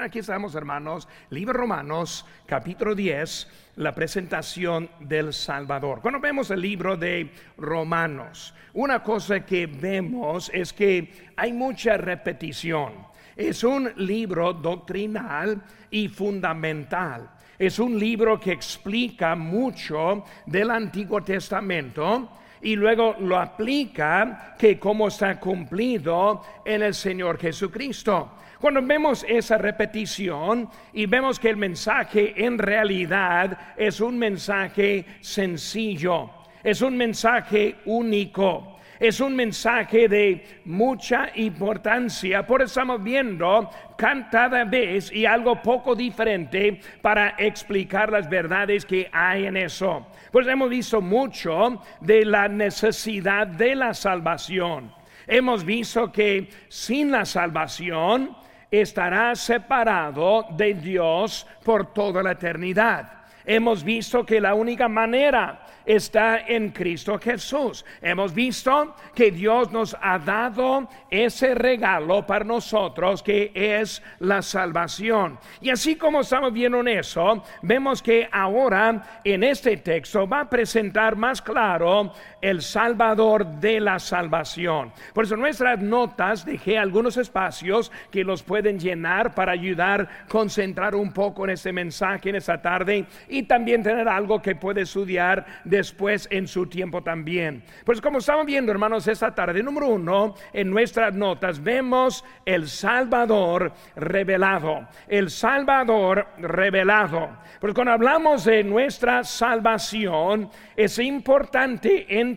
Aquí estamos, hermanos. Libro Romanos, capítulo 10, la presentación del Salvador. Cuando vemos el libro de Romanos, una cosa que vemos es que hay mucha repetición. Es un libro doctrinal y fundamental. Es un libro que explica mucho del Antiguo Testamento y luego lo aplica que cómo está cumplido en el Señor Jesucristo. Cuando vemos esa repetición y vemos que el mensaje en realidad es un mensaje sencillo, es un mensaje único es un mensaje de mucha importancia. Por eso estamos viendo cada vez y algo poco diferente para explicar las verdades que hay en eso. Pues hemos visto mucho de la necesidad de la salvación. Hemos visto que sin la salvación estará separado de Dios por toda la eternidad. Hemos visto que la única manera está en Cristo Jesús. Hemos visto que Dios nos ha dado ese regalo para nosotros que es la salvación. Y así como estamos viendo en eso, vemos que ahora en este texto va a presentar más claro el Salvador de la salvación. Por eso nuestras notas dejé algunos espacios que los pueden llenar para ayudar concentrar un poco en este mensaje en esta tarde y también tener algo que puede estudiar después en su tiempo también. Pues como estamos viendo, hermanos, esta tarde, número uno, en nuestras notas vemos el Salvador revelado. El Salvador revelado. Pues cuando hablamos de nuestra salvación, es importante entender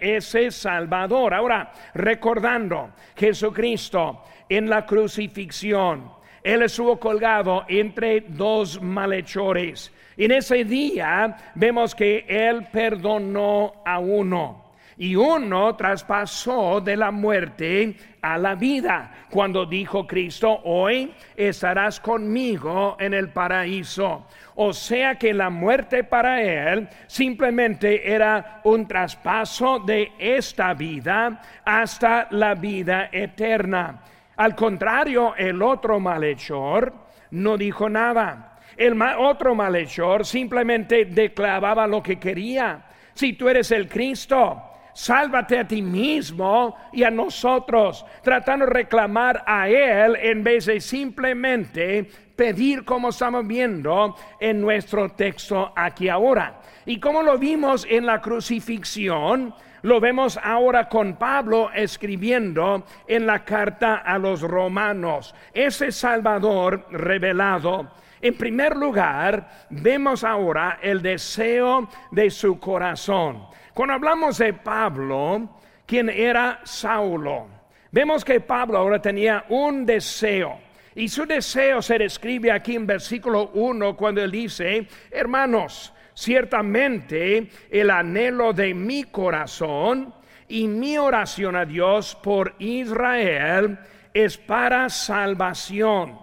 ese Salvador. Ahora, recordando Jesucristo en la crucifixión, Él estuvo colgado entre dos malhechores. En ese día vemos que Él perdonó a uno y uno traspasó de la muerte a la vida. Cuando dijo Cristo, hoy estarás conmigo en el paraíso. O sea que la muerte para él simplemente era un traspaso de esta vida hasta la vida eterna. Al contrario, el otro malhechor no dijo nada el otro malhechor simplemente declaraba lo que quería. Si tú eres el Cristo, sálvate a ti mismo y a nosotros, tratando de reclamar a Él en vez de simplemente pedir como estamos viendo en nuestro texto aquí ahora. Y como lo vimos en la crucifixión, lo vemos ahora con Pablo escribiendo en la carta a los romanos. Ese Salvador revelado en primer lugar, vemos ahora el deseo de su corazón. Cuando hablamos de Pablo, quien era Saulo, vemos que Pablo ahora tenía un deseo. Y su deseo se describe aquí en versículo 1 cuando él dice, hermanos, ciertamente el anhelo de mi corazón y mi oración a Dios por Israel es para salvación.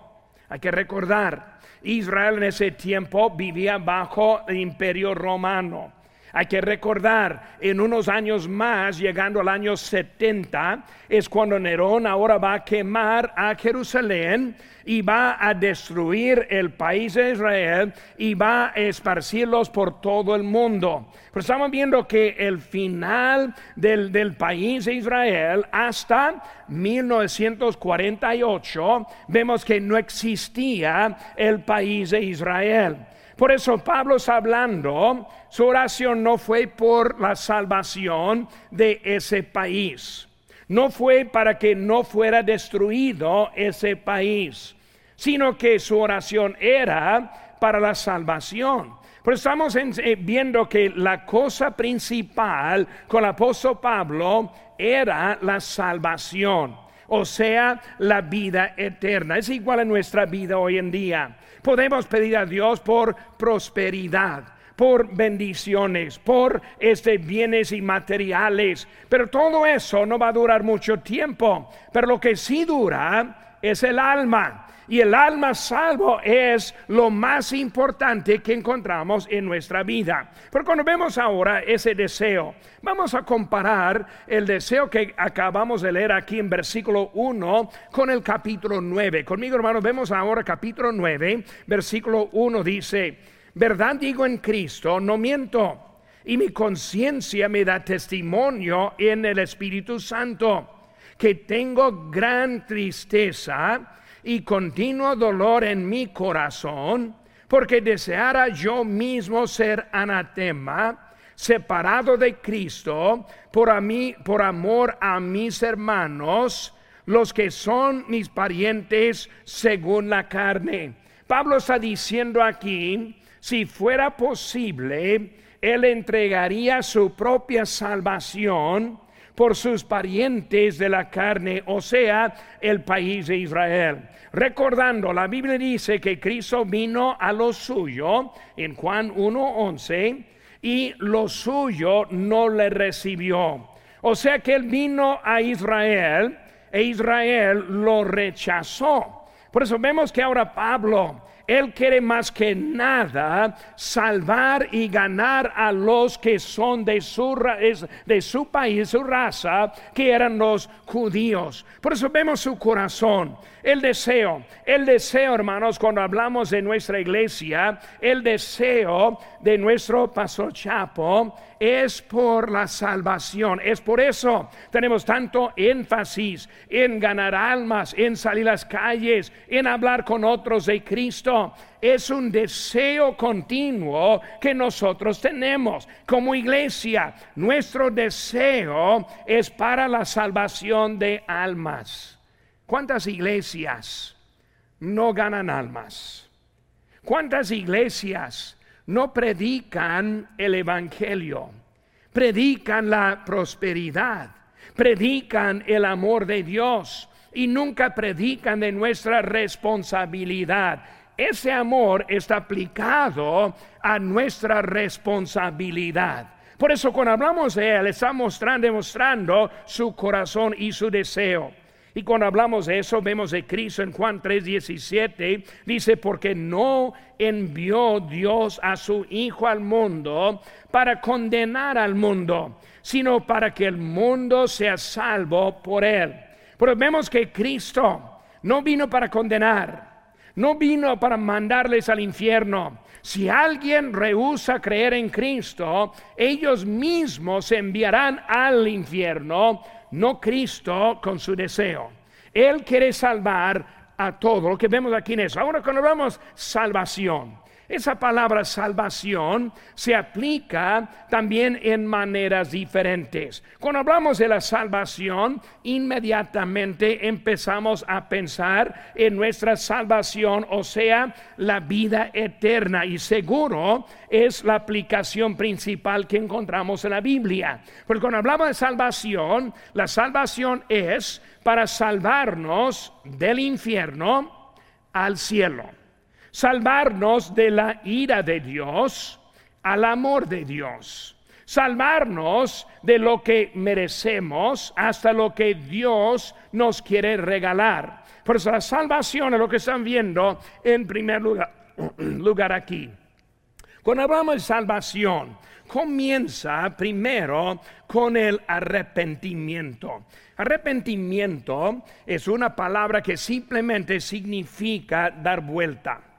Hay que recordar, Israel en ese tiempo vivía bajo el imperio romano. Hay que recordar, en unos años más, llegando al año 70, es cuando Nerón ahora va a quemar a Jerusalén y va a destruir el país de Israel y va a esparcirlos por todo el mundo. Pero estamos viendo que el final del, del país de Israel hasta 1948, vemos que no existía el país de Israel. Por eso Pablo está hablando, su oración no fue por la salvación de ese país. No fue para que no fuera destruido ese país, sino que su oración era para la salvación. Pero estamos eh, viendo que la cosa principal con el apóstol Pablo era la salvación, o sea, la vida eterna. Es igual a nuestra vida hoy en día. Podemos pedir a Dios por prosperidad, por bendiciones, por este bienes y materiales, pero todo eso no va a durar mucho tiempo. Pero lo que sí dura es el alma. Y el alma salvo es lo más importante que encontramos en nuestra vida. Pero cuando vemos ahora ese deseo, vamos a comparar el deseo que acabamos de leer aquí en versículo 1 con el capítulo 9. Conmigo, hermanos, vemos ahora capítulo 9, versículo 1 dice, verdad digo en Cristo, no miento. Y mi conciencia me da testimonio en el Espíritu Santo que tengo gran tristeza y continuo dolor en mi corazón, porque deseara yo mismo ser anatema, separado de Cristo, por, a mí, por amor a mis hermanos, los que son mis parientes según la carne. Pablo está diciendo aquí, si fuera posible, él entregaría su propia salvación por sus parientes de la carne, o sea, el país de Israel. Recordando, la Biblia dice que Cristo vino a lo suyo en Juan 1.11 y lo suyo no le recibió. O sea que él vino a Israel e Israel lo rechazó. Por eso vemos que ahora Pablo él quiere más que nada salvar y ganar a los que son de su, de su país, su raza, que eran los judíos. Por eso vemos su corazón, el deseo, el deseo, hermanos, cuando hablamos de nuestra iglesia, el deseo de nuestro pastor Chapo es por la salvación. Es por eso tenemos tanto énfasis en ganar almas, en salir a las calles, en hablar con otros de Cristo. Es un deseo continuo que nosotros tenemos como iglesia. Nuestro deseo es para la salvación de almas. ¿Cuántas iglesias no ganan almas? ¿Cuántas iglesias no predican el Evangelio, predican la prosperidad, predican el amor de Dios y nunca predican de nuestra responsabilidad. Ese amor está aplicado a nuestra responsabilidad. Por eso cuando hablamos de Él, está mostrando, demostrando su corazón y su deseo. Y cuando hablamos de eso, vemos de Cristo en Juan 3:17, dice, porque no envió Dios a su Hijo al mundo para condenar al mundo, sino para que el mundo sea salvo por él. Pero vemos que Cristo no vino para condenar, no vino para mandarles al infierno. Si alguien rehúsa creer en Cristo, ellos mismos se enviarán al infierno no Cristo con su deseo. Él quiere salvar a todo lo que vemos aquí en eso. Ahora cuando hablamos salvación, esa palabra salvación se aplica también en maneras diferentes. Cuando hablamos de la salvación, inmediatamente empezamos a pensar en nuestra salvación, o sea, la vida eterna. Y seguro es la aplicación principal que encontramos en la Biblia. Porque cuando hablamos de salvación, la salvación es para salvarnos del infierno al cielo salvarnos de la ira de Dios al amor de Dios, salvarnos de lo que merecemos hasta lo que Dios nos quiere regalar. Por eso la salvación es lo que están viendo en primer lugar, lugar aquí. Cuando hablamos de salvación, comienza primero con el arrepentimiento. Arrepentimiento es una palabra que simplemente significa dar vuelta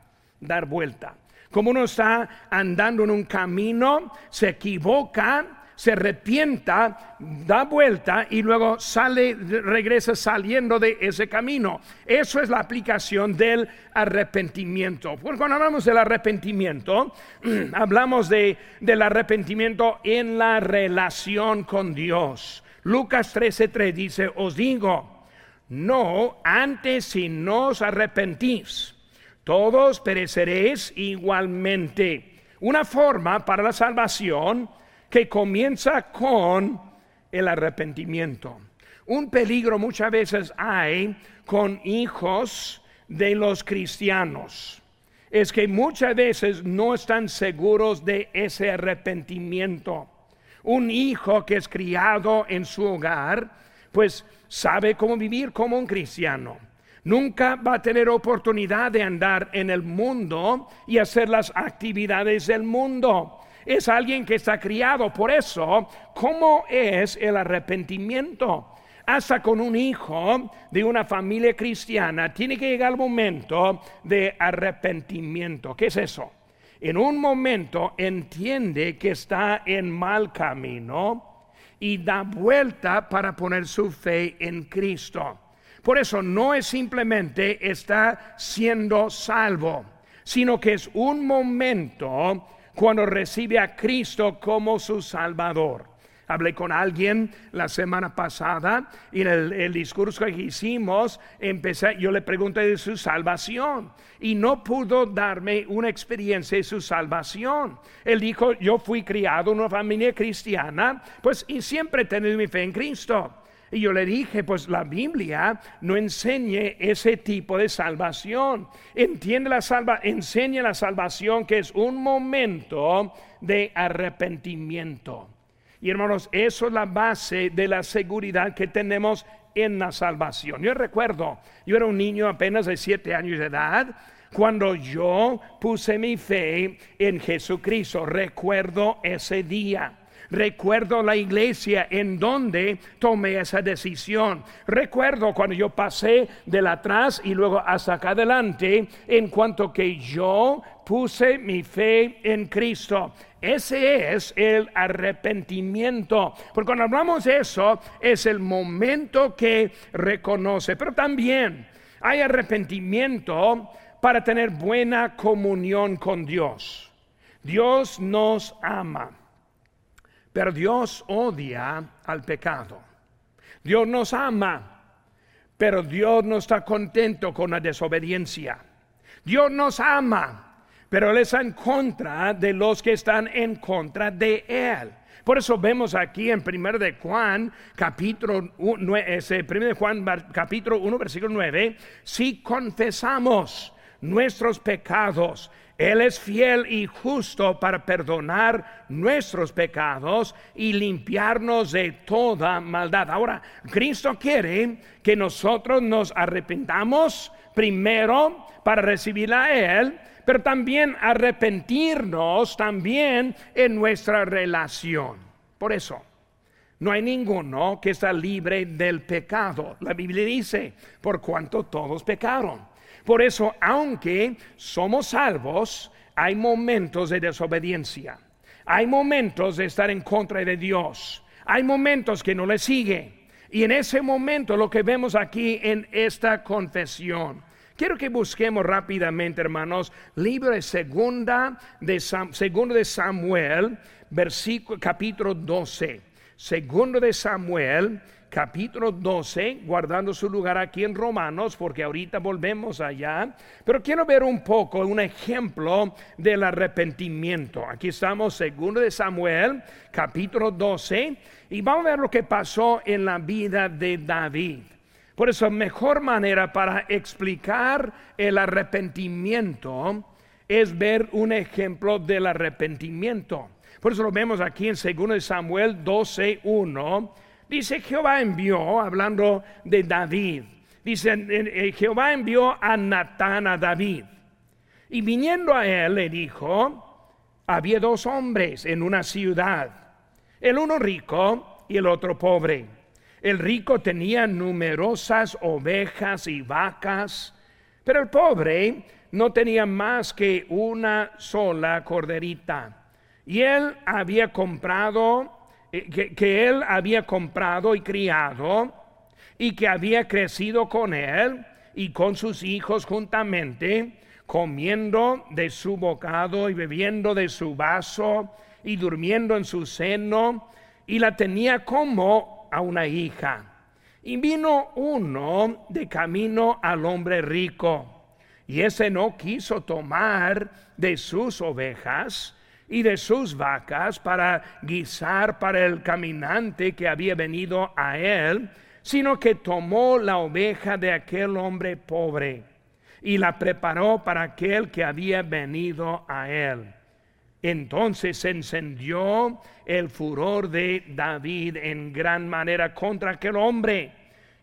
dar vuelta. Como uno está andando en un camino, se equivoca, se arrepienta, da vuelta y luego sale, regresa saliendo de ese camino. Eso es la aplicación del arrepentimiento. cuando hablamos del arrepentimiento, hablamos de, del arrepentimiento en la relación con Dios. Lucas 13:3 dice, os digo, no antes si no os arrepentís todos pereceréis igualmente. Una forma para la salvación que comienza con el arrepentimiento. Un peligro muchas veces hay con hijos de los cristianos. Es que muchas veces no están seguros de ese arrepentimiento. Un hijo que es criado en su hogar, pues sabe cómo vivir como un cristiano Nunca va a tener oportunidad de andar en el mundo y hacer las actividades del mundo. Es alguien que está criado. Por eso, ¿cómo es el arrepentimiento? Hasta con un hijo de una familia cristiana tiene que llegar el momento de arrepentimiento. ¿Qué es eso? En un momento entiende que está en mal camino y da vuelta para poner su fe en Cristo. Por eso no es simplemente está siendo salvo, sino que es un momento cuando recibe a Cristo como su Salvador. Hablé con alguien la semana pasada y en el, discurso que hicimos, empecé, yo le pregunté de su salvación y no pudo darme una experiencia de su salvación. Él dijo, yo fui criado en una familia cristiana, pues y siempre he tenido mi fe en Cristo. Y yo le dije, pues la Biblia no enseñe ese tipo de salvación. Entiende la salva, enseña la salvación que es un momento de arrepentimiento. Y hermanos, eso es la base de la seguridad que tenemos en la salvación. Yo recuerdo, yo era un niño apenas de siete años de edad cuando yo puse mi fe en Jesucristo. Recuerdo ese día. Recuerdo la iglesia en donde tomé esa decisión. Recuerdo cuando yo pasé del atrás y luego hasta acá adelante en cuanto que yo puse mi fe en Cristo. Ese es el arrepentimiento. Porque cuando hablamos de eso, es el momento que reconoce. Pero también hay arrepentimiento para tener buena comunión con Dios. Dios nos ama. Pero Dios odia al pecado. Dios nos ama, pero Dios no está contento con la desobediencia. Dios nos ama, pero Él está en contra de los que están en contra de Él. Por eso vemos aquí en 1 de Juan, capítulo 1, ese de Juan, capítulo 1, versículo 9, si confesamos nuestros pecados, él es fiel y justo para perdonar nuestros pecados y limpiarnos de toda maldad. Ahora, Cristo quiere que nosotros nos arrepentamos primero para recibir a Él, pero también arrepentirnos también en nuestra relación. Por eso, no hay ninguno que está libre del pecado. La Biblia dice, por cuanto todos pecaron. Por eso, aunque somos salvos, hay momentos de desobediencia. Hay momentos de estar en contra de Dios. Hay momentos que no le sigue. Y en ese momento lo que vemos aquí en esta confesión. Quiero que busquemos rápidamente, hermanos, libro de segunda de, segundo de Samuel, versículo capítulo 12. Segundo de Samuel, capítulo 12, guardando su lugar aquí en Romanos, porque ahorita volvemos allá, pero quiero ver un poco un ejemplo del arrepentimiento. Aquí estamos, segundo de Samuel, capítulo 12, y vamos a ver lo que pasó en la vida de David. Por eso, mejor manera para explicar el arrepentimiento es ver un ejemplo del arrepentimiento. Por eso lo vemos aquí en 2 de Samuel 12, 1 Dice, Jehová envió, hablando de David, dice, Jehová envió a Natán a David. Y viniendo a él le dijo, había dos hombres en una ciudad, el uno rico y el otro pobre. El rico tenía numerosas ovejas y vacas, pero el pobre no tenía más que una sola corderita. Y él había comprado eh, que, él había comprado y criado y que había crecido con él y con sus hijos juntamente, comiendo de su bocado y bebiendo de su vaso y durmiendo en su seno, y la tenía como a una hija. Y vino uno de camino al hombre rico, y ese no quiso tomar de sus ovejas, y de sus vacas para guisar para el caminante que había venido a él, sino que tomó la oveja de aquel hombre pobre y la preparó para aquel que había venido a él. Entonces se encendió el furor de David en gran manera contra aquel hombre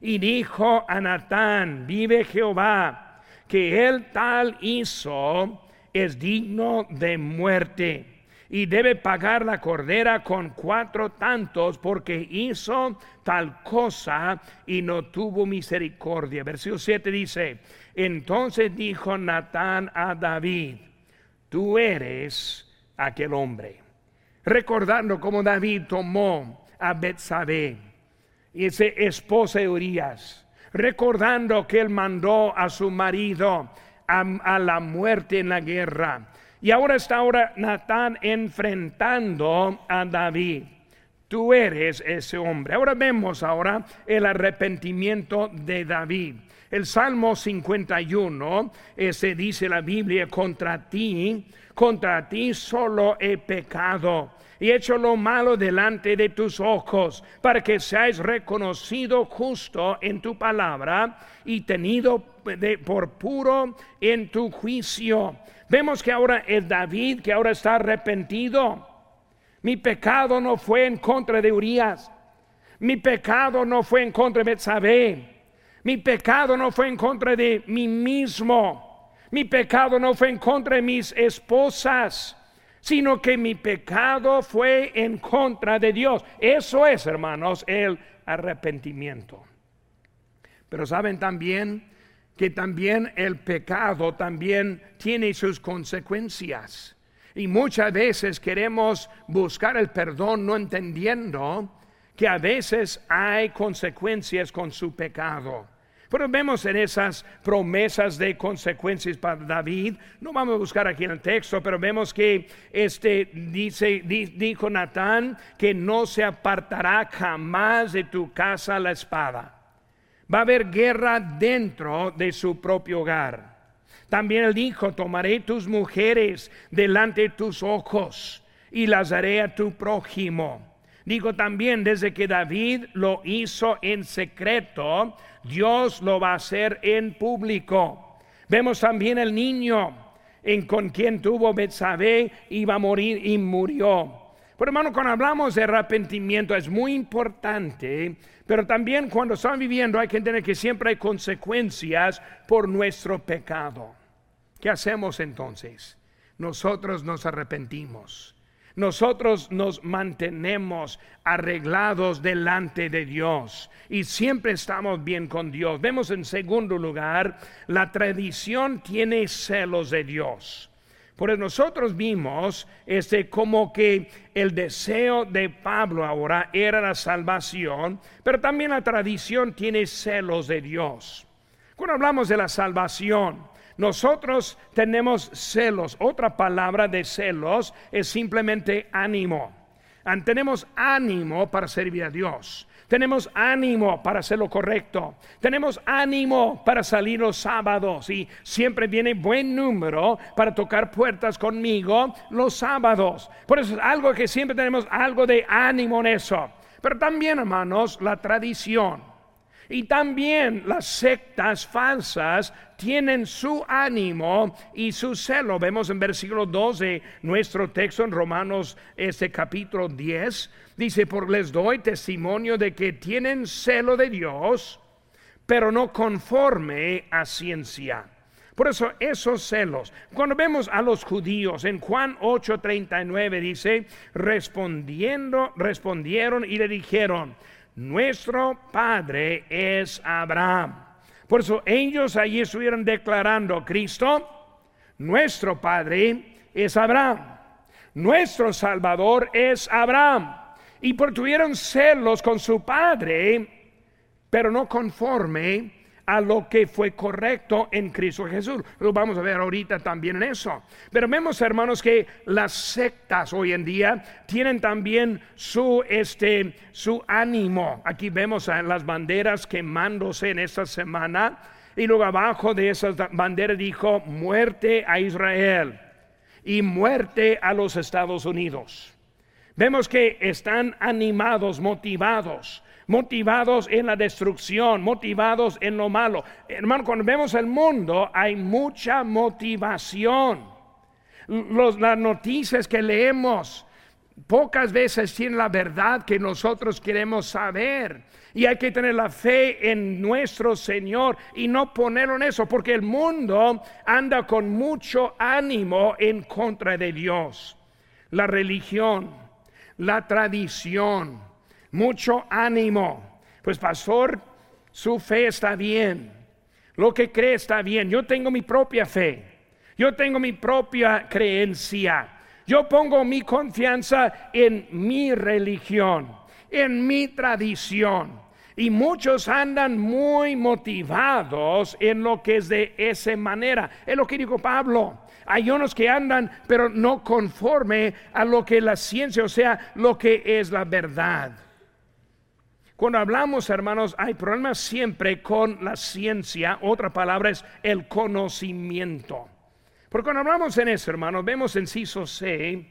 y dijo a Natán, vive Jehová, que él tal hizo es digno de muerte y debe pagar la cordera con cuatro tantos porque hizo tal cosa y no tuvo misericordia. Versículo 7 dice, entonces dijo Natán a David, tú eres aquel hombre. Recordando cómo David tomó a Betsabé, ese esposa de Urias, recordando que él mandó a su marido a, a la muerte en la guerra y ahora está ahora Natán enfrentando a David. Tú eres ese hombre. Ahora vemos ahora el arrepentimiento de David. El Salmo 51, ese dice la Biblia, contra ti, contra ti solo he pecado y hecho lo malo delante de tus ojos, para que seas reconocido justo en tu palabra y tenido por puro en tu juicio. Vemos que ahora es David que ahora está arrepentido. Mi pecado no fue en contra de Urias. Mi pecado no fue en contra de Betsabé. Mi pecado no fue en contra de mí mismo. Mi pecado no fue en contra de mis esposas, sino que mi pecado fue en contra de Dios. Eso es, hermanos, el arrepentimiento. Pero saben también que también el pecado también tiene sus consecuencias. Y muchas veces queremos buscar el perdón no entendiendo que a veces hay consecuencias con su pecado. Pero vemos en esas promesas de consecuencias para David, no vamos a buscar aquí en el texto, pero vemos que este dice, dijo Natán que no se apartará jamás de tu casa la espada va a haber guerra dentro de su propio hogar. También él dijo, tomaré tus mujeres delante de tus ojos y las haré a tu prójimo. Digo también, desde que David lo hizo en secreto, Dios lo va a hacer en público. Vemos también el niño en con quien tuvo Betsabé iba a morir y murió. Pero hermano, cuando hablamos de arrepentimiento es muy importante pero también cuando están viviendo hay que entender que siempre hay consecuencias por nuestro pecado. ¿Qué hacemos entonces? Nosotros nos arrepentimos. Nosotros nos mantenemos arreglados delante de Dios y siempre estamos bien con Dios. Vemos en segundo lugar, la tradición tiene celos de Dios. Por eso nosotros vimos este como que el deseo de Pablo ahora era la salvación, pero también la tradición tiene celos de Dios. Cuando hablamos de la salvación, nosotros tenemos celos. Otra palabra de celos es simplemente ánimo. Tenemos ánimo para servir a Dios. Tenemos ánimo para hacer lo correcto. Tenemos ánimo para salir los sábados. Y siempre viene buen número para tocar puertas conmigo los sábados. Por eso es algo que siempre tenemos algo de ánimo en eso. Pero también, hermanos, la tradición. Y también las sectas falsas tienen su ánimo y su celo. Vemos en versículo 2 de nuestro texto en Romanos, este capítulo 10. Dice, por les doy testimonio de que tienen celo de Dios, pero no conforme a ciencia. Por eso esos celos, cuando vemos a los judíos en Juan 8:39 dice, respondiendo, respondieron y le dijeron, nuestro Padre es Abraham. Por eso ellos allí estuvieron declarando, Cristo, nuestro Padre es Abraham. Nuestro Salvador es Abraham. Y por tuvieron celos con su Padre, pero no conforme a lo que fue correcto en Cristo Jesús. Lo vamos a ver ahorita también en eso. Pero vemos, hermanos, que las sectas hoy en día tienen también su este su ánimo. Aquí vemos las banderas quemándose en esta semana y luego abajo de esas banderas dijo muerte a Israel y muerte a los Estados Unidos. Vemos que están animados, motivados motivados en la destrucción, motivados en lo malo. Hermano, cuando vemos el mundo hay mucha motivación. las noticias que leemos pocas veces tienen la verdad que nosotros queremos saber. Y hay que tener la fe en nuestro Señor y no ponerlo en eso, porque el mundo anda con mucho ánimo en contra de Dios. La religión, la tradición, mucho ánimo. Pues pastor, su fe está bien, lo que cree está bien. Yo tengo mi propia fe, yo tengo mi propia creencia. Yo pongo mi confianza en mi religión, en mi tradición. Y muchos andan muy motivados en lo que es de esa manera. Es lo que dijo Pablo. Hay unos que andan, pero no conforme a lo que la ciencia, o sea, lo que es la verdad. Cuando hablamos, hermanos, hay problemas siempre con la ciencia. Otra palabra es el conocimiento. Porque cuando hablamos en eso, hermanos, vemos en Ciso C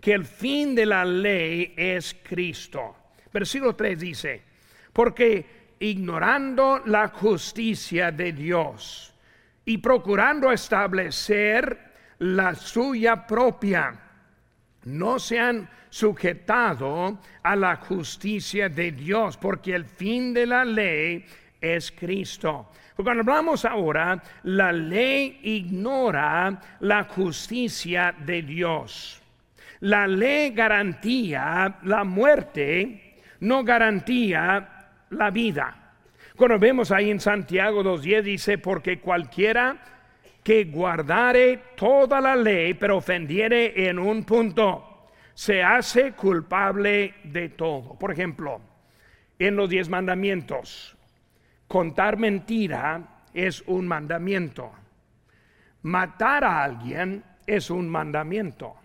que el fin de la ley es Cristo. Versículo 3 dice, porque ignorando la justicia de Dios y procurando establecer la suya propia, no se han sujetado a la justicia de Dios, porque el fin de la ley es Cristo. Cuando hablamos ahora, la ley ignora la justicia de Dios. La ley garantía la muerte, no garantía la vida. Cuando vemos ahí en Santiago 2.10 dice, porque cualquiera que guardare toda la ley, pero ofendiere en un punto, se hace culpable de todo. Por ejemplo, en los diez mandamientos, Contar mentira es un mandamiento. Matar a alguien es un mandamiento.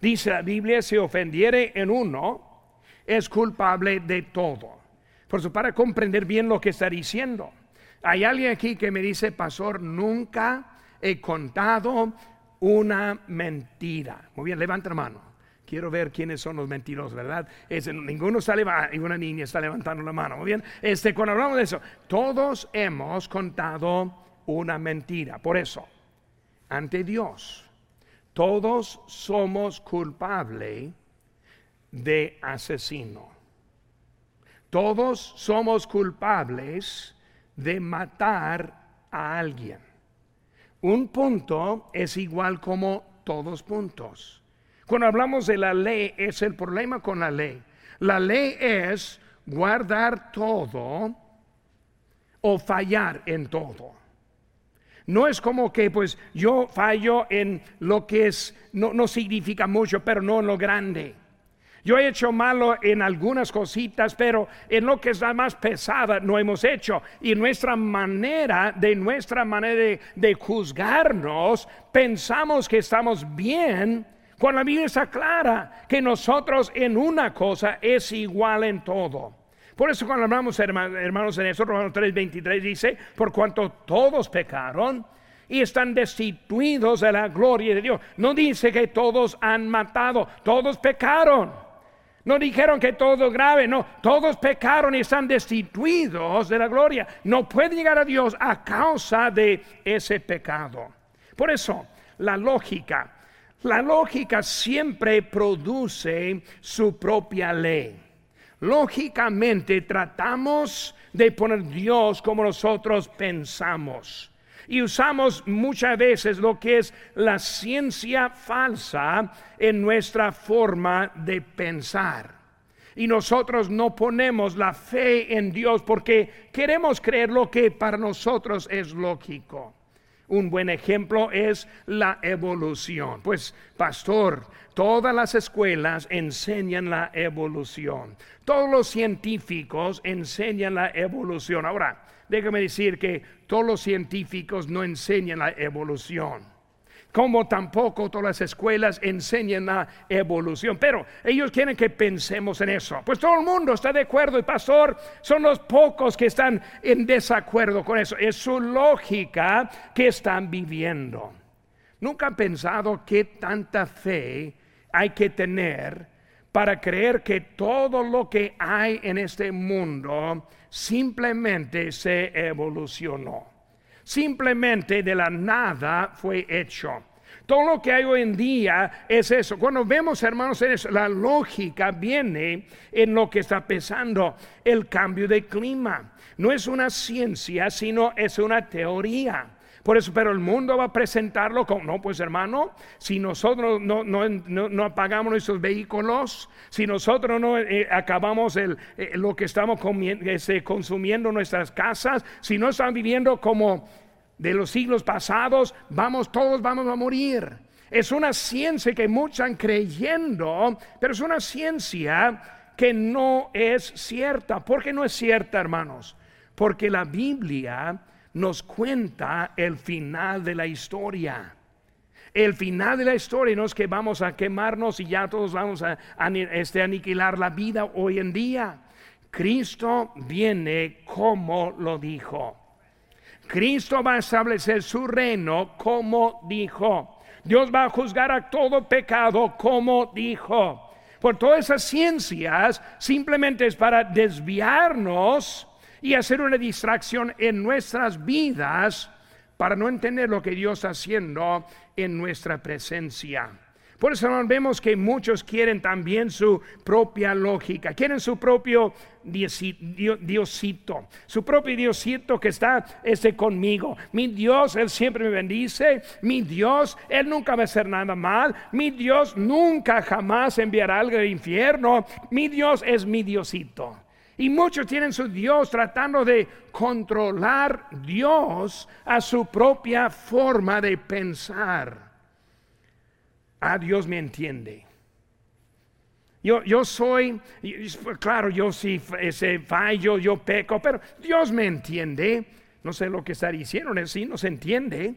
Dice la Biblia, si ofendiere en uno, es culpable de todo. Por eso, para comprender bien lo que está diciendo, hay alguien aquí que me dice, pastor, nunca he contado una mentira. Muy bien, levanta la mano. Quiero ver quiénes son los mentirosos, ¿verdad? ninguno está levantando, ninguna niña está levantando la mano. Muy bien, este, cuando hablamos de eso, todos hemos contado una mentira. Por eso, ante Dios, todos somos culpables de asesino. Todos somos culpables de matar a alguien. Un punto es igual como todos puntos. Cuando hablamos de la ley, es el problema con la ley. La ley es guardar todo o fallar en todo. No es como que pues yo fallo en lo que es, no, no significa mucho, pero no en lo grande. Yo he hecho malo en algunas cositas, pero en lo que es la más pesada no hemos hecho. Y nuestra manera, de nuestra manera de, juzgarnos, pensamos que estamos bien cuando la Biblia está clara que nosotros en una cosa es igual en todo. Por eso cuando hablamos, hermanos, en eso, Romanos 3:23 dice, por cuanto todos pecaron y están destituidos de la gloria de Dios. No dice que todos han matado, todos pecaron. No dijeron que todo grave, no, todos pecaron y están destituidos de la gloria. No pueden llegar a Dios a causa de ese pecado. Por eso, la lógica la lógica siempre produce su propia ley. Lógicamente tratamos de poner Dios como nosotros pensamos. Y usamos muchas veces lo que es la ciencia falsa en nuestra forma de pensar. Y nosotros no ponemos la fe en Dios porque queremos creer lo que para nosotros es lógico. Un buen ejemplo es la evolución. Pues, pastor, todas las escuelas enseñan la evolución. Todos los científicos enseñan la evolución. Ahora, déjame decir que todos los científicos no enseñan la evolución como tampoco todas las escuelas enseñan la evolución. Pero ellos quieren que pensemos en eso. Pues todo el mundo está de acuerdo. El pastor son los pocos que están en desacuerdo con eso. Es su lógica que están viviendo. Nunca han pensado qué tanta fe hay que tener para creer que todo lo que hay en este mundo simplemente se evolucionó simplemente de la nada fue hecho. Todo lo que hay hoy en día es eso. Cuando vemos, hermanos, la lógica viene en lo que está pesando el cambio de clima. No es una ciencia, sino es una teoría. Por eso, pero el mundo va a presentarlo como, no, pues hermano, si nosotros no, no, apagamos nuestros vehículos, si nosotros no eh, acabamos eh, lo que estamos este, consumiendo en nuestras casas, si no están viviendo como de los siglos pasados, vamos, todos vamos a morir. Es una ciencia que muchos están creyendo, pero es una ciencia que no es cierta. ¿Por qué no es cierta, hermanos? Porque la Biblia nos cuenta el final de la historia. El final de la historia no es que vamos a quemarnos y ya todos vamos a, este, aniquilar la vida hoy en día. Cristo viene como lo dijo. Cristo va a establecer su reino como dijo. Dios va a juzgar a todo pecado como dijo. Por todas esas ciencias simplemente es para desviarnos y hacer una distracción en nuestras vidas para no entender lo que Dios está haciendo en nuestra presencia. Por eso vemos que muchos quieren también su propia lógica, quieren su propio Diosito, su propio Diosito que está ese conmigo. Mi Dios, Él siempre me bendice. Mi Dios, Él nunca va a hacer nada mal. Mi Dios nunca jamás enviará algo al infierno. Mi Dios es mi Diosito. Y muchos tienen su Dios tratando de controlar Dios a su propia forma de pensar. Ah, Dios me entiende. Yo, yo soy, claro, yo sí ese fallo, yo peco, pero Dios me entiende. No sé lo que está diciendo, sí nos entiende,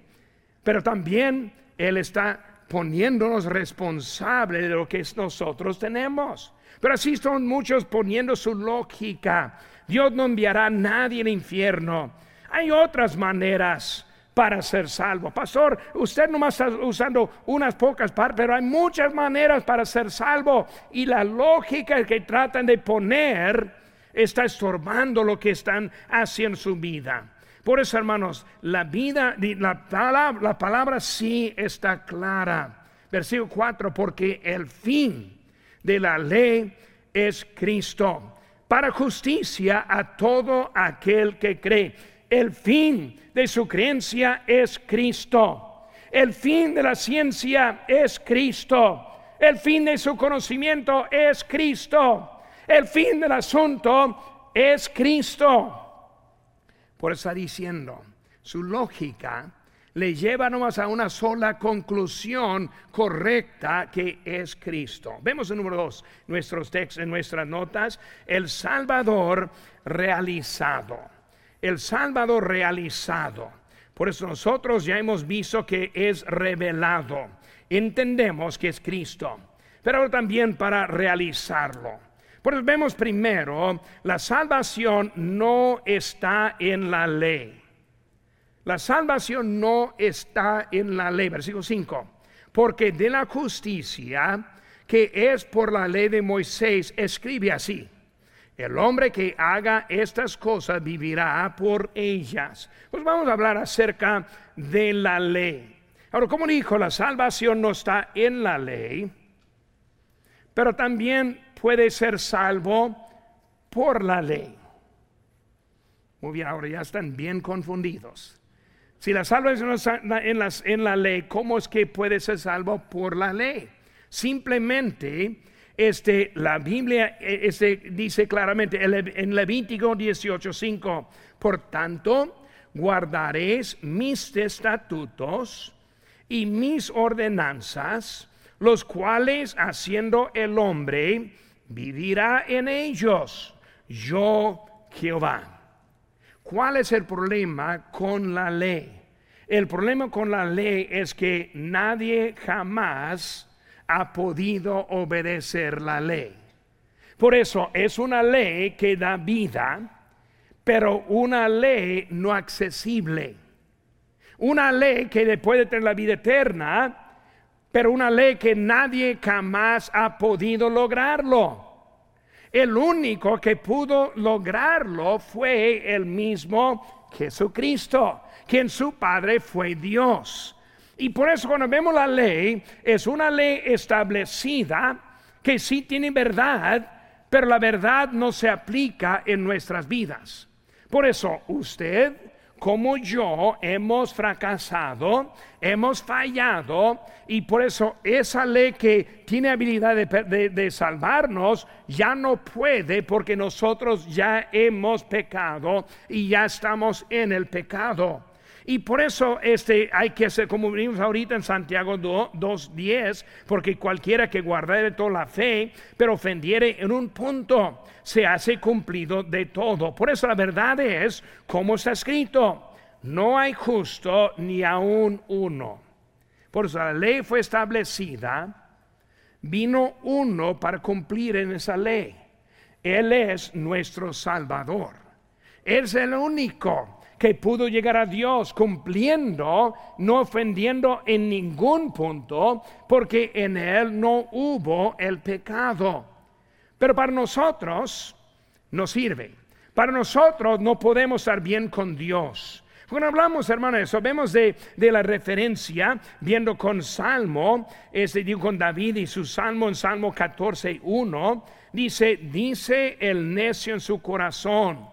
pero también Él está poniéndonos responsables de lo que nosotros tenemos. Pero así son muchos poniendo su lógica. Dios no enviará a nadie al infierno. Hay otras maneras para ser salvo. Pastor, usted nomás está usando unas pocas partes, pero hay muchas maneras para ser salvo. Y la lógica que tratan de poner está estorbando lo que están haciendo en su vida. Por eso, hermanos, la vida, la palabra, la palabra sí está clara. Versículo 4, porque el fin de la ley es Cristo, para justicia a todo aquel que cree. El fin de su creencia es Cristo. El fin de la ciencia es Cristo. El fin de su conocimiento es Cristo. El fin del asunto es Cristo. Por eso está diciendo, su lógica le lleva nomás a una sola conclusión correcta que es Cristo. Vemos el número dos, nuestros textos, en nuestras notas, el Salvador realizado. El Salvador realizado. Por eso nosotros ya hemos visto que es revelado. Entendemos que es Cristo. Pero también para realizarlo. Por eso vemos primero, la salvación no está en la ley. La salvación no está en la ley. Versículo 5. Porque de la justicia que es por la ley de Moisés, escribe así. El hombre que haga estas cosas vivirá por ellas. Pues vamos a hablar acerca de la ley. Ahora, como dijo, la salvación no está en la ley, pero también puede ser salvo por la ley. Muy bien, ahora ya están bien confundidos. Si la salvación en, en la ley, ¿cómo es que puede ser salvo por la ley? Simplemente, este, la Biblia e, este, dice claramente en Levítico 18:5, por tanto, guardaréis mis estatutos y mis ordenanzas, los cuales haciendo el hombre vivirá en ellos. Yo Jehová. ¿Cuál es el problema con la ley? El problema con la ley es que nadie jamás ha podido obedecer la ley. Por eso es una ley que da vida, pero una ley no accesible. Una ley que puede tener la vida eterna, pero una ley que nadie jamás ha podido lograrlo. El único que pudo lograrlo fue el mismo Jesucristo, quien su Padre fue Dios. Y por eso cuando vemos la ley, es una ley establecida que sí tiene verdad, pero la verdad no se aplica en nuestras vidas. Por eso usted como yo hemos fracasado, hemos fallado y por eso esa ley que tiene habilidad de, salvarnos ya no puede porque nosotros ya hemos pecado y ya estamos en el pecado. Y por eso este, hay que hacer, como vimos ahorita en Santiago 2.10, porque cualquiera que guardare toda la fe, pero ofendiere en un punto, se hace cumplido de todo. Por eso la verdad es, como está escrito, no hay justo ni aún uno. Por eso la ley fue establecida, vino uno para cumplir en esa ley. Él es nuestro Salvador. Él es el único que pudo llegar a Dios cumpliendo, no ofendiendo en ningún punto, porque en Él no hubo el pecado. Pero para nosotros no sirve. Para nosotros no podemos estar bien con Dios. Cuando hablamos, hermano, eso, vemos de, la referencia, viendo con Salmo, este digo con David y su Salmo en Salmo 14, 1, dice, dice el necio en su corazón,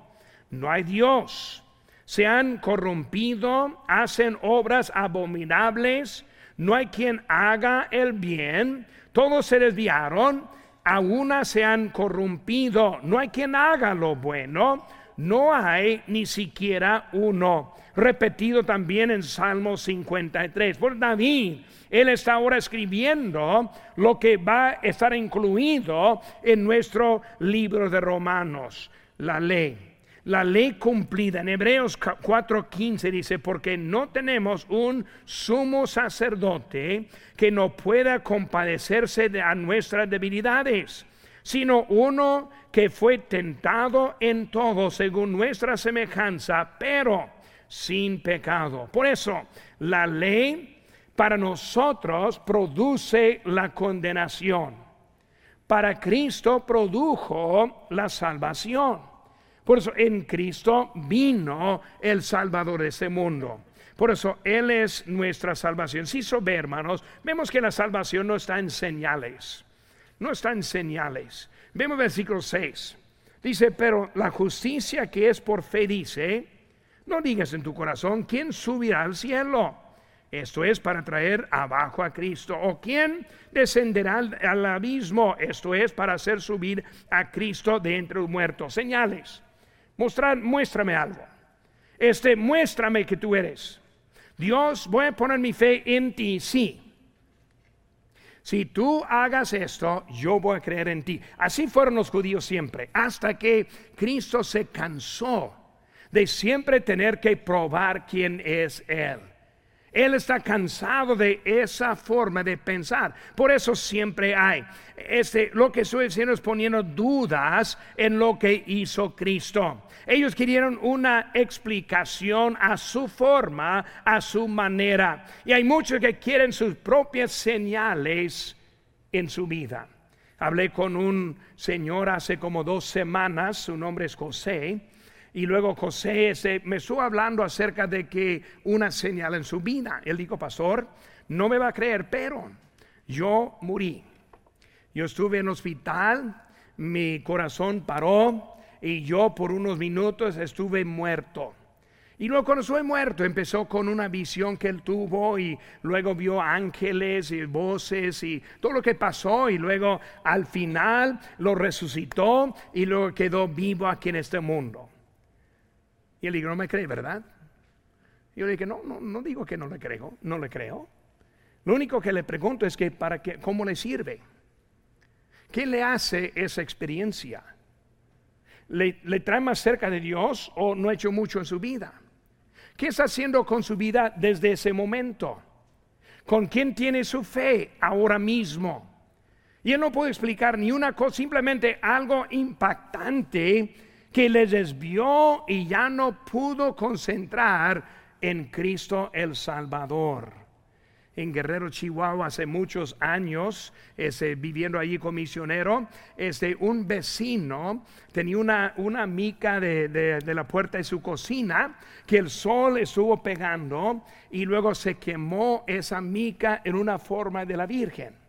no hay Dios se han corrompido, hacen obras abominables, no hay quien haga el bien, todos se desviaron, a una se han corrompido, no hay quien haga lo bueno, no hay ni siquiera uno. Repetido también en Salmo 53. Por David, él está ahora escribiendo lo que va a estar incluido en nuestro libro de Romanos, la ley la ley cumplida. En Hebreos 4:15 dice, porque no tenemos un sumo sacerdote que no pueda compadecerse de a nuestras debilidades, sino uno que fue tentado en todo según nuestra semejanza, pero sin pecado. Por eso, la ley para nosotros produce la condenación. Para Cristo produjo la salvación. Por eso en Cristo vino el Salvador de ese mundo. Por eso Él es nuestra salvación. Si so ve, hermanos, vemos que la salvación no está en señales. No está en señales. Vemos versículo 6. Dice, pero la justicia que es por fe dice, no digas en tu corazón, ¿quién subirá al cielo? Esto es para traer abajo a Cristo. ¿O quién descenderá al, abismo? Esto es para hacer subir a Cristo de entre los muertos. Señales. Mostrar, muéstrame algo. Este, muéstrame que tú eres. Dios, voy a poner mi fe en ti, sí. Si tú hagas esto, yo voy a creer en ti. Así fueron los judíos siempre, hasta que Cristo se cansó de siempre tener que probar quién es Él. Él está cansado de esa forma de pensar. Por eso siempre hay. Este, lo que estoy diciendo es poniendo dudas en lo que hizo Cristo. Ellos querían una explicación a su forma, a su manera. Y hay muchos que quieren sus propias señales en su vida. Hablé con un señor hace como dos semanas, su nombre es José y luego José me estuvo hablando acerca de que una señal en su vida. Él dijo, pastor, no me va a creer, pero yo morí. Yo estuve en hospital, mi corazón paró y yo por unos minutos estuve muerto. Y luego cuando estuve muerto empezó con una visión que él tuvo y luego vio ángeles y voces y todo lo que pasó y luego al final lo resucitó y luego quedó vivo aquí en este mundo. Y él no me cree, ¿verdad? Yo le dije, no, no, no digo que no le creo, no le creo. Lo único que le pregunto es que para qué, cómo le sirve. ¿Qué le hace esa experiencia? ¿Le, ¿Le, trae más cerca de Dios o no ha hecho mucho en su vida? ¿Qué está haciendo con su vida desde ese momento? ¿Con quién tiene su fe ahora mismo? Y él no puede explicar ni una cosa, simplemente algo impactante que le desvió y ya no pudo concentrar en Cristo el Salvador. en Guerrero, Chihuahua, hace muchos años, este, viviendo allí con misionero, este, un vecino tenía una, una mica de, de, la puerta de su cocina que el sol estuvo pegando y luego se quemó esa mica en una forma de la Virgen.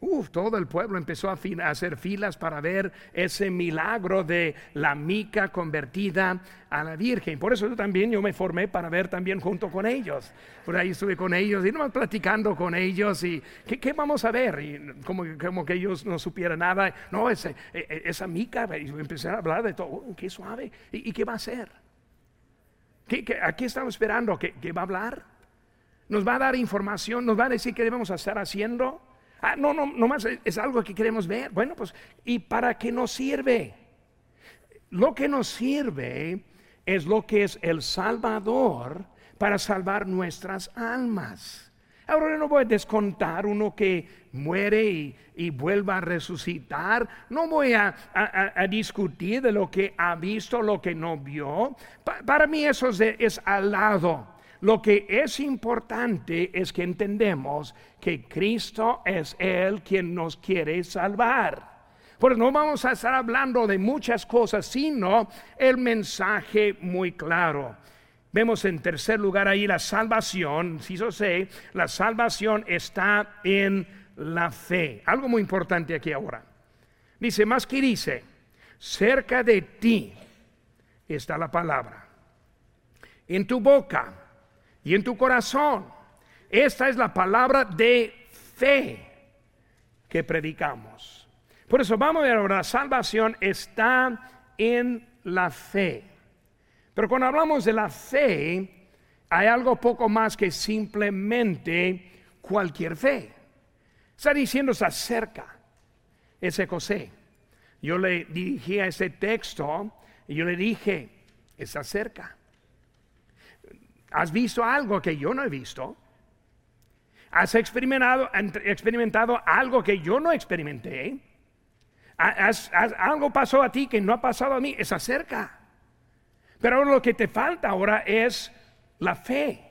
Uf, todo el pueblo empezó a, hacer filas para ver ese milagro de la mica convertida a la Virgen. Por eso yo también yo me formé para ver también junto con ellos. Por ahí estuve con ellos y no platicando con ellos y ¿qué, vamos a ver? Y como, como, que ellos no supieran nada. No, e, e, esa mica, y empecé a hablar de todo. Oh, qué suave. ¿Y, qué va a hacer? ¿Qué, aquí estamos esperando? ¿Qué, ¿Qué va a hablar? ¿Nos va a dar información? ¿Nos va a decir qué debemos estar haciendo? Ah, no, no, nomás es algo que queremos ver. Bueno, pues, ¿y para qué nos sirve? Lo que nos sirve es lo que es el Salvador para salvar nuestras almas. Ahora no voy a descontar uno que muere y, y vuelva a resucitar. No voy a, discutir de lo que ha visto, lo que no vio. para mí eso es, es al lado. Lo que es importante es que entendemos que Cristo es el quien nos quiere salvar. Pues no vamos a estar hablando de muchas cosas, sino el mensaje muy claro. Vemos en tercer lugar ahí la salvación, si yo sé, la salvación está en la fe. Algo muy importante aquí ahora. Dice, más que dice, cerca de ti está la palabra. En tu boca y en tu corazón. Esta es la palabra de fe que predicamos. Por eso vamos a ver la salvación está en la fe. Pero cuando hablamos de la fe, hay algo poco más que simplemente cualquier fe. Está diciendo, se acerca ese José. Yo le dirigí a ese texto y yo le dije, está cerca. ¿Has visto algo que yo no he visto? ¿Has experimentado, experimentado algo que yo no experimenté? algo pasó a ti que no ha pasado a mí? Es acerca. Pero lo que te falta ahora es la fe.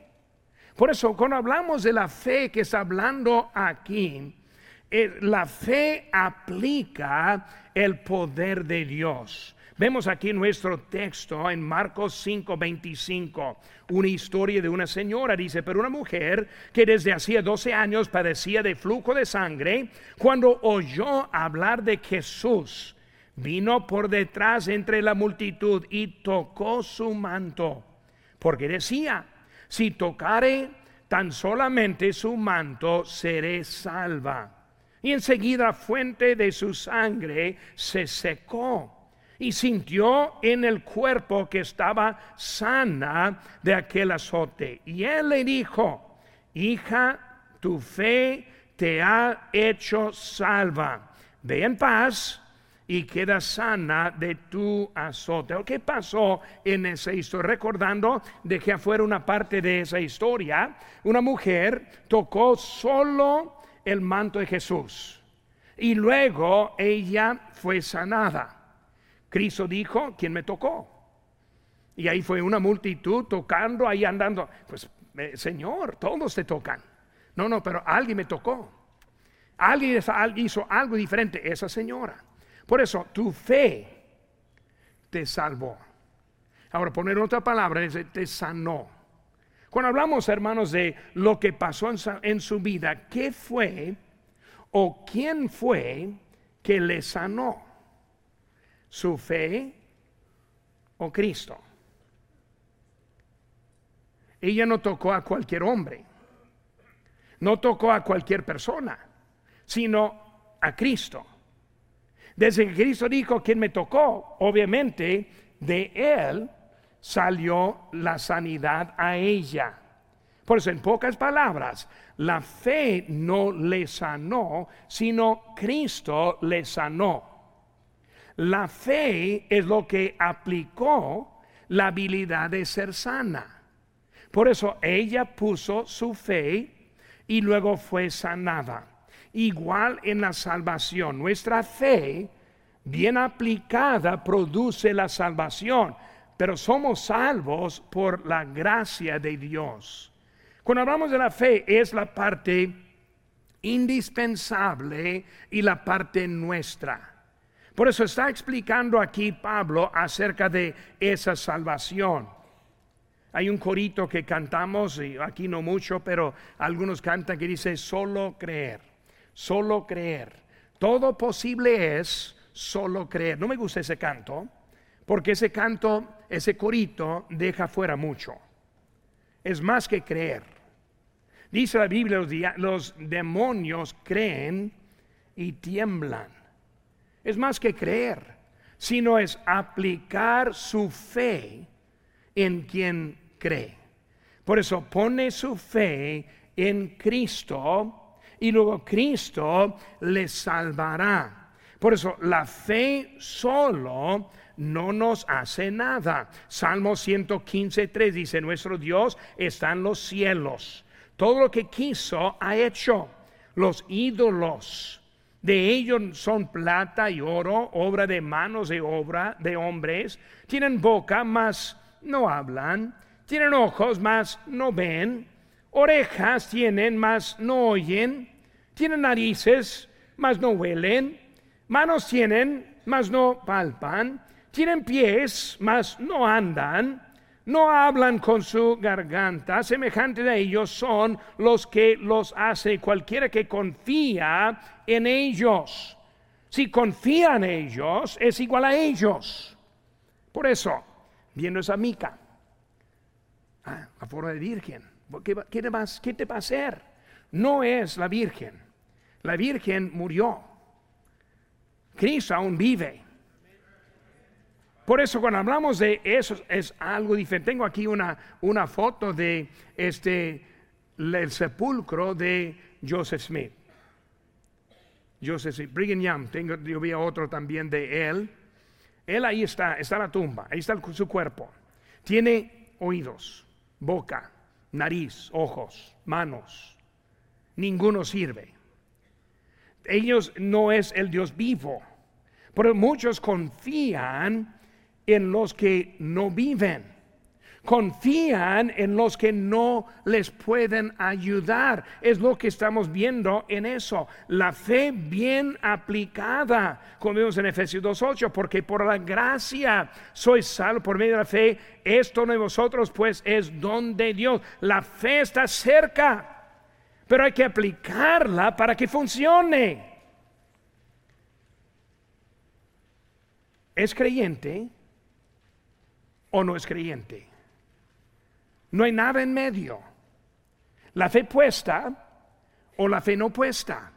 Por eso, cuando hablamos de la fe que está hablando aquí, eh, la fe aplica el poder de Dios. Vemos aquí nuestro texto en Marcos 5:25, una historia de una señora, dice, pero una mujer que desde hacía 12 años padecía de flujo de sangre, cuando oyó hablar de Jesús, vino por detrás entre la multitud y tocó su manto, porque decía, si tocare tan solamente su manto, seré salva. Y enseguida fuente de su sangre se secó y sintió en el cuerpo que estaba sana de aquel azote. Y él le dijo, hija, tu fe te ha hecho salva. Ve en paz y queda sana de tu azote. ¿Qué pasó en esa historia? Recordando, dejé afuera una parte de esa historia. Una mujer tocó solo el manto de Jesús y luego ella fue sanada. Cristo dijo, ¿quién me tocó? Y ahí fue una multitud tocando, ahí andando. Pues, eh, Señor, todos te tocan. No, no, pero alguien me tocó. Alguien hizo algo diferente, esa señora. Por eso, tu fe te salvó. Ahora, poner otra palabra, es te sanó. Cuando hablamos, hermanos, de lo que pasó en su vida, ¿qué fue o quién fue que le sanó? Su fe o Cristo. Ella no tocó a cualquier hombre, no tocó a cualquier persona, sino a Cristo. Desde que Cristo dijo, quien me tocó, obviamente de él salió la sanidad a ella. Por eso, en pocas palabras, la fe no le sanó, sino Cristo le sanó. La fe es lo que aplicó la habilidad de ser sana. Por eso ella puso su fe y luego fue sanada. Igual en la salvación, nuestra fe bien aplicada produce la salvación, pero somos salvos por la gracia de Dios. Cuando hablamos de la fe es la parte indispensable y la parte nuestra. Por eso está explicando aquí Pablo acerca de esa salvación. Hay un corito que cantamos, y aquí no mucho, pero algunos cantan que dice solo creer, solo creer. Todo posible es solo creer. No me gusta ese canto, porque ese canto, ese corito deja fuera mucho. Es más que creer. Dice la Biblia, los demonios creen y tiemblan es más que creer, sino es aplicar su fe en quien cree. Por eso pone su fe en Cristo y luego Cristo le salvará. Por eso la fe solo no nos hace nada. Salmo 115.3 dice, nuestro Dios está en los cielos. Todo lo que quiso ha hecho. Los ídolos de ellos son plata y oro, obra de manos de obra de hombres. Tienen boca, mas no hablan. Tienen ojos, mas no ven. Orejas tienen, mas no oyen. Tienen narices, mas no huelen. Manos tienen, mas no palpan. Tienen pies, mas no andan no hablan con su garganta, semejante a ellos son los que los hace cualquiera que confía en ellos. Si confía en ellos, es igual a ellos. Por eso, viendo esa mica, ah, a forma de virgen, ¿qué, te ¿qué te va a hacer? No es la virgen. La virgen murió. Cristo aún vive. Por eso cuando hablamos de eso es algo diferente. Tengo aquí una, una foto de este el sepulcro de Joseph Smith. Joseph Smith, Brigham Young, tengo, yo vi otro también de él. Él ahí está, está la tumba, ahí está su cuerpo. Tiene oídos, boca, nariz, ojos, manos. Ninguno sirve. Ellos no es el Dios vivo. Pero muchos confían en los que no viven. Confían en los que no les pueden ayudar. Es lo que estamos viendo en eso. La fe bien aplicada, como vemos en Efesios 2.8, porque por la gracia sois salvo por medio de la fe. Esto no de vosotros, pues es don de Dios. La fe está cerca, pero hay que aplicarla para que funcione. Es creyente o no es creyente. No hay nada en medio. La fe puesta o la fe no puesta.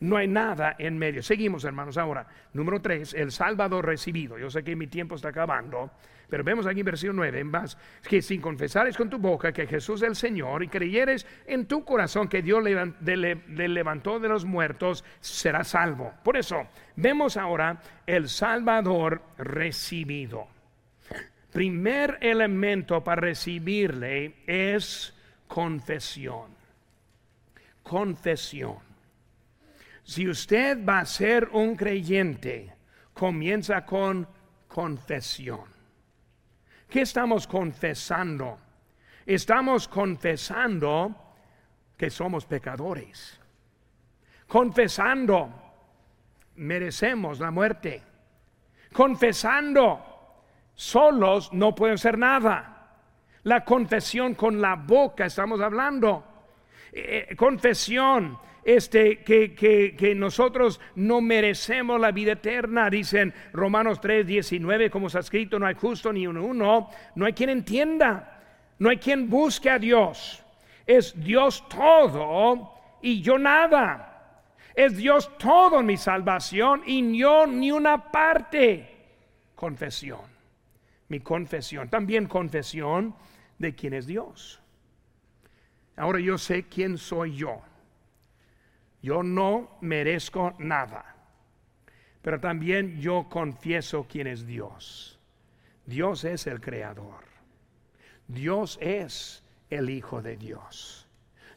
No hay nada en medio. Seguimos, hermanos. Ahora, número tres, el Salvador recibido. Yo sé que mi tiempo está acabando, pero vemos aquí en versículo 9, en más, que sin confesares con tu boca que Jesús es el Señor y creyeres en tu corazón que Dios le levantó de los muertos, serás salvo. Por eso, vemos ahora el Salvador recibido primer elemento para recibirle es confesión. Confesión. Si usted va a ser un creyente, comienza con confesión. ¿Qué estamos confesando? Estamos confesando que somos pecadores. Confesando, merecemos la muerte. Confesando, solos no pueden ser nada. La confesión con la boca estamos hablando. Eh, eh, confesión este, que, que, nosotros no merecemos la vida eterna. Dicen Romanos 3, 19, como está escrito, no hay justo ni uno, no hay quien entienda, no hay quien busque a Dios. Es Dios todo y yo nada. Es Dios todo mi salvación y yo ni una parte. Confesión mi confesión, también confesión de quién es Dios. Ahora yo sé quién soy yo. Yo no merezco nada, pero también yo confieso quién es Dios. Dios es el creador. Dios es el Hijo de Dios.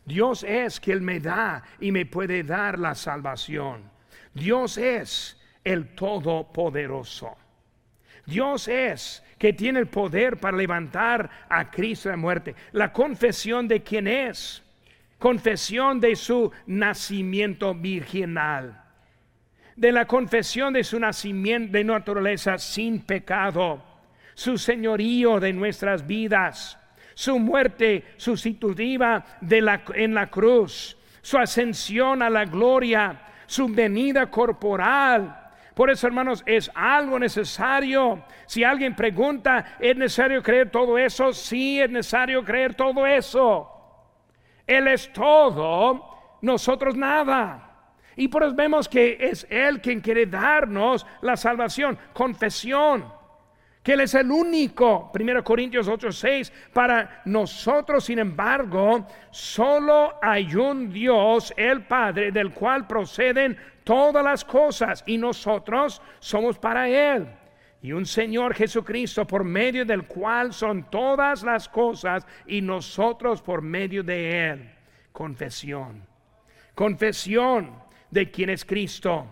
Dios es quien me da y me puede dar la salvación. Dios es el Todopoderoso. Dios es que tiene el poder para levantar a Cristo de muerte. La confesión de quién es. Confesión de su nacimiento virginal. De la confesión de su nacimiento de naturaleza sin pecado. Su señorío de nuestras vidas. Su muerte sustitutiva en la cruz. Su ascensión a la gloria. Su venida corporal por eso, hermanos, es algo necesario. Si alguien pregunta, ¿es necesario creer todo eso? Sí, es necesario creer todo eso. Él es todo, nosotros nada. Y por eso vemos que es Él quien quiere darnos la salvación, confesión que Él es el único, 1 Corintios 8, 6, para nosotros, sin embargo, solo hay un Dios, el Padre, del cual proceden todas las cosas y nosotros somos para Él. Y un Señor Jesucristo por medio del cual son todas las cosas y nosotros por medio de Él. Confesión. Confesión de quien es Cristo,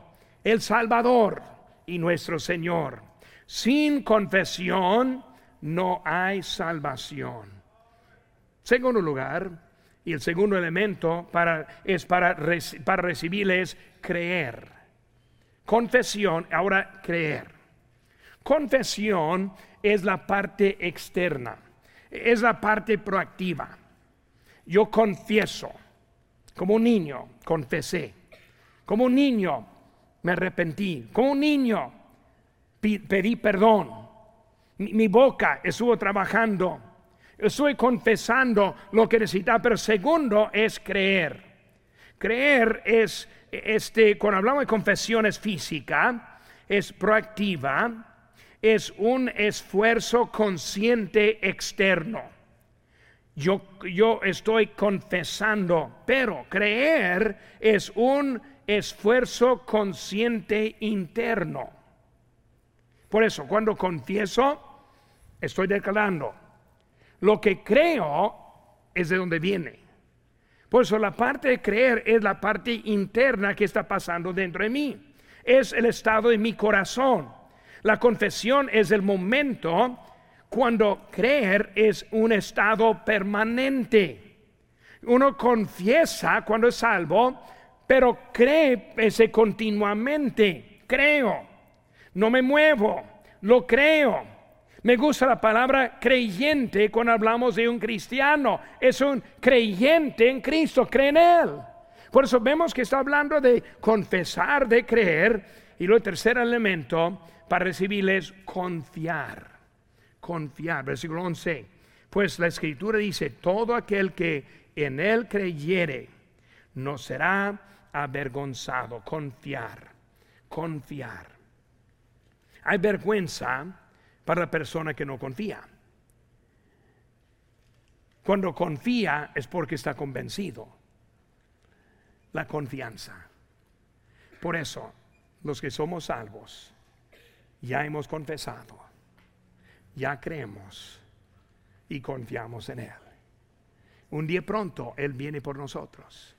el Salvador y nuestro Señor. Sin confesión no hay salvación. Segundo lugar, y el segundo elemento para, es para, para recibir es creer. Confesión, ahora creer. Confesión es la parte externa, es la parte proactiva. Yo confieso, como un niño, confesé. Como un niño, me arrepentí. Como un niño, pedí perdón. Mi, boca estuvo trabajando. Estoy confesando lo que necesita, pero segundo es creer. Creer es, este, cuando hablamos de confesión es física, es proactiva, es un esfuerzo consciente externo. Yo, yo estoy confesando, pero creer es un esfuerzo consciente interno. Por eso, cuando confieso, estoy declarando. Lo que creo es de donde viene. Por eso la parte de creer es la parte interna que está pasando dentro de mí. Es el estado de mi corazón. La confesión es el momento cuando creer es un estado permanente. Uno confiesa cuando es salvo, pero cree ese continuamente. Creo no me muevo, lo creo. Me gusta la palabra creyente cuando hablamos de un cristiano. Es un creyente en Cristo, cree en Él. Por eso vemos que está hablando de confesar, de creer. Y lo tercer elemento para recibir es confiar. Confiar. Versículo 11. Pues la escritura dice, todo aquel que en Él creyere no será avergonzado. Confiar. Confiar. Hay vergüenza para la persona que no confía. Cuando confía es porque está convencido. La confianza. Por eso, los que somos salvos, ya hemos confesado, ya creemos y confiamos en Él. Un día pronto Él viene por nosotros.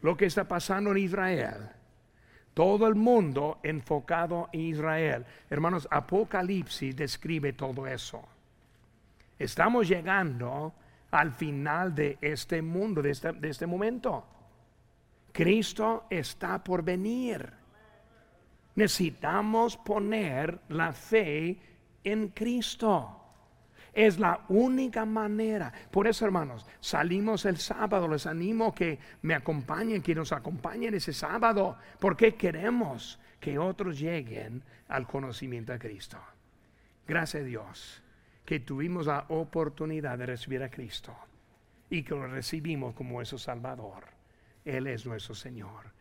Lo que está pasando en Israel todo el mundo enfocado en Israel. Hermanos, Apocalipsis describe todo eso. Estamos llegando al final de este mundo, de este, de este momento. Cristo está por venir. Necesitamos poner la fe en Cristo. Es la única manera. Por eso, hermanos, salimos el sábado. Les animo que me acompañen, que nos acompañen ese sábado, porque queremos que otros lleguen al conocimiento de Cristo. Gracias a Dios que tuvimos la oportunidad de recibir a Cristo y que lo recibimos como nuestro Salvador. Él es nuestro Señor.